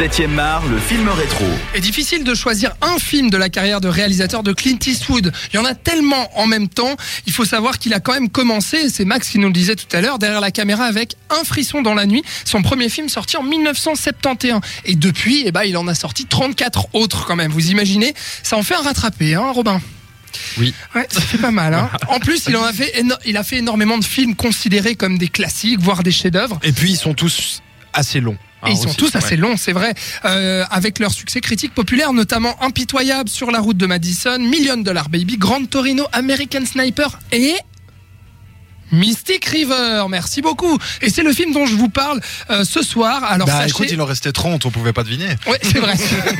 7ème art, le film rétro. est difficile de choisir un film de la carrière de réalisateur de Clint Eastwood. Il y en a tellement en même temps. Il faut savoir qu'il a quand même commencé, c'est Max qui nous le disait tout à l'heure, derrière la caméra avec Un frisson dans la nuit, son premier film sorti en 1971. Et depuis, eh ben, il en a sorti 34 autres quand même. Vous imaginez? Ça en fait un rattrapé, hein, Robin? Oui. Ouais, ça fait pas mal. Hein. En plus, il en a fait, éno- il a fait énormément de films considérés comme des classiques, voire des chefs-d'œuvre. Et puis ils sont tous assez longs. Et ils Ah, sont aussi, tous assez longs, c'est vrai, euh, avec leur succès critique populaire, notamment Impitoyable sur la route de Madison, Million Dollar Baby, Grand Torino, American Sniper et Mystic River. Merci beaucoup. Et c'est le film dont je vous parle euh, ce soir. Alors Bah sachez... écoute, il en restait 30, on pouvait pas deviner. Ouais, c'est vrai.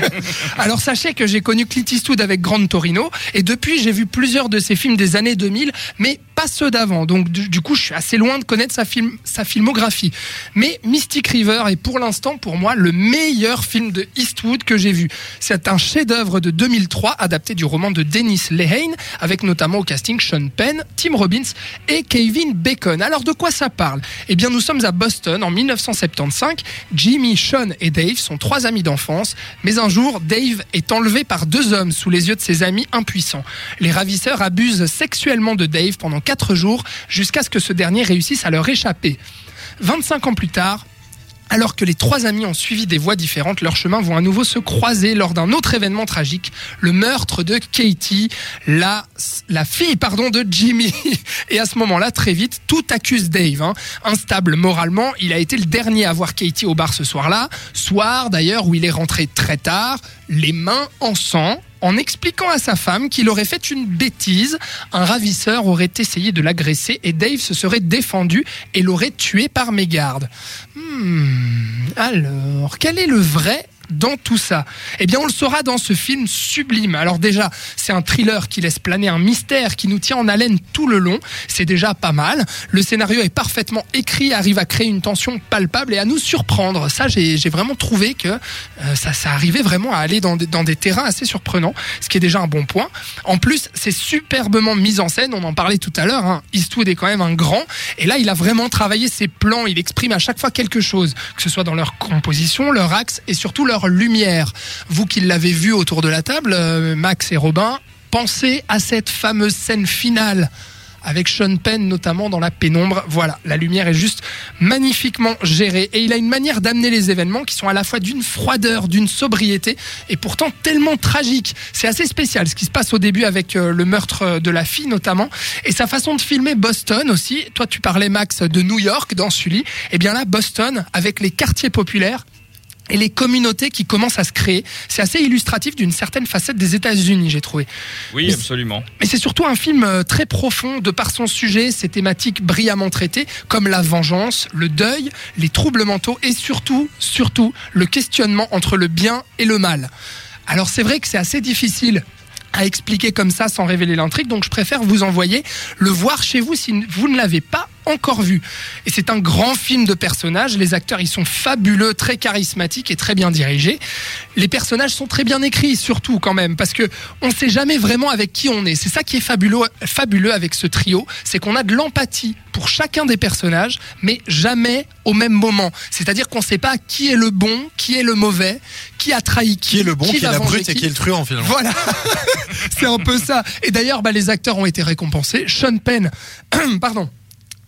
Alors sachez que j'ai connu Clint Eastwood avec Grand Torino et depuis j'ai vu plusieurs de ses films des années 2000, mais pas ceux d'avant. Donc du, coup, je suis assez loin de connaître sa film sa filmographie. Mais Mystic River est pour l'instant pour moi le meilleur film de Eastwood que j'ai vu. C'est un chef-d'œuvre de 2003 adapté du roman de Dennis Lehane avec notamment au casting Sean Penn, Tim Robbins et Kevin Bacon. Alors de quoi ça parle? Eh bien, nous sommes à Boston en 1975. Jimmy, Sean et Dave sont trois amis d'enfance, mais un jour, Dave est enlevé par deux hommes sous les yeux de ses amis impuissants. Les ravisseurs abusent sexuellement de Dave pendant jours jusqu'à ce que ce dernier réussisse à leur échapper. 25 ans plus tard, alors que les trois amis ont suivi des voies différentes, leurs chemins vont à nouveau se croiser lors d'un autre événement tragique, le meurtre de Katie, la, la fille pardon, de Jimmy. Et à ce moment-là, très vite, tout accuse Dave. hein. Instable moralement, il a été le dernier à voir Katie au bar ce soir-là, soir d'ailleurs où il est rentré très tard, les mains en sang, en expliquant à sa femme qu'il aurait fait une bêtise. Un ravisseur aurait essayé de l'agresser et Dave se serait défendu et l'aurait tué par mégarde. Hmm, alors, quel est le vrai dans tout ça Eh bien, on le saura dans ce film sublime. Alors déjà, c'est un thriller qui laisse planer un mystère qui nous tient en haleine tout le long. C'est déjà pas mal. Le scénario est parfaitement écrit, arrive à créer une tension palpable et à nous surprendre. Ça, j'ai vraiment trouvé que euh, ça, arrivait vraiment à aller dans des, dans des terrains assez surprenants, ce qui est déjà un bon point. En plus, c'est superbement mis en scène. On en parlait tout à l'heure. Hein. Eastwood est quand même un grand. Et là, il a vraiment travaillé ses plans. Il exprime à chaque fois quelque chose, que ce soit dans leur composition, leur axe et surtout leur lumière. Vous qui l'avez vu autour de la table, euh, Max et Robin, pensez à cette fameuse scène finale avec Sean Penn notamment dans la pénombre. Voilà, la lumière est juste magnifiquement gérée et il a une manière d'amener les événements qui sont à la fois d'une froideur, d'une sobriété et pourtant tellement tragique. C'est assez spécial ce qui se passe au début avec euh, le meurtre euh, de la fille notamment et sa façon de filmer Boston aussi. Toi tu parlais Max de New York dans Sully, et bien là Boston avec les quartiers populaires et les communautés qui commencent à se créer. C'est assez illustratif d'une certaine facette des États-Unis, j'ai trouvé. Oui, Mais- absolument. Mais c'est surtout un film euh, très profond de par son sujet, ses thématiques brillamment traitées, comme la vengeance, le deuil, les troubles mentaux et surtout, surtout, le questionnement entre le bien et le mal. Alors c'est vrai que c'est assez difficile à expliquer comme ça sans révéler l'intrigue, donc je préfère vous envoyer le voir chez vous si vous ne l'avez pas encore vu. Et c'est un grand film de personnages, les acteurs ils sont fabuleux, très charismatiques et très bien dirigés. Les personnages sont très bien écrits surtout quand même, parce que on sait jamais vraiment avec qui on est. C'est ça qui est fabuleux, fabuleux avec ce trio, c'est qu'on a de l'empathie pour chacun des personnages, mais jamais au même moment. C'est-à-dire qu'on sait pas qui est le bon, qui est le mauvais, qui a trahi qui, Qui est le bon, qui, est la brute et qui. qui est le truand finalement. Voilà, c'est un peu ça. Et d'ailleurs, bah, les acteurs ont été récompensés. Sean Penn, pardon.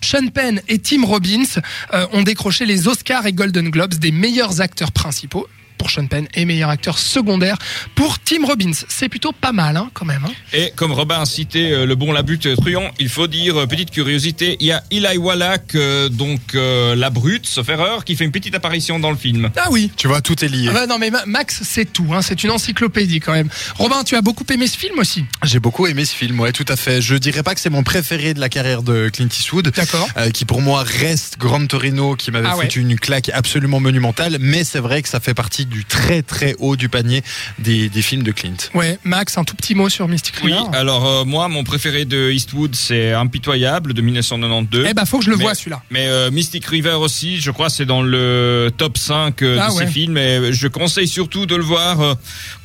Sean Penn et Tim Robbins euh, ont décroché les Oscars et Golden Globes des meilleurs acteurs principaux pour Sean Penn et meilleur acteur secondaire pour Tim Robbins. C'est plutôt pas mal hein, quand même. hein. Et comme Robin a cité euh, le bon la butte euh, truand, il faut dire, euh, petite curiosité, il y a Eli Wallach, euh, donc euh, la brute, sauf erreur, qui fait une petite apparition dans le film. Ah oui. Tu vois, tout est lié. Ah bah non mais Ma- Max c'est tout, hein, c'est une encyclopédie quand même. Robin, tu as beaucoup aimé ce film aussi J'ai beaucoup aimé ce film, ouais, tout à fait. Je dirais pas que c'est mon préféré de la carrière de Clint Eastwood. D'accord. euh, qui pour moi reste Grand Torino, qui m'avait Ah ouais. foutu une claque absolument monumentale, mais c'est vrai que ça fait partie du très très haut du panier des, des films de Clint. Ouais, Max, un tout petit mot sur Mystic Oui, River. alors euh, moi, mon préféré de Eastwood, c'est Impitoyable de 1992. Eh bah faut que je le Mais- vois celui-là. Mais euh, Mystic River aussi, je crois, c'est dans le top 5 euh, Ah de ouais. ces films. Et je conseille surtout de le voir euh,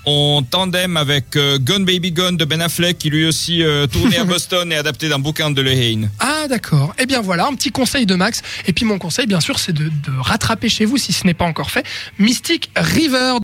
en tandem avec euh, Gun Baby Gun de Ben Affleck, qui lui aussi euh, tourné à Boston et adapté d'un bouquin de Lehane. Ah d'accord. Eh bien voilà, un petit conseil de Max. Et puis mon conseil, bien sûr, c'est de, de rattraper chez vous si ce n'est pas encore fait. Mystic River.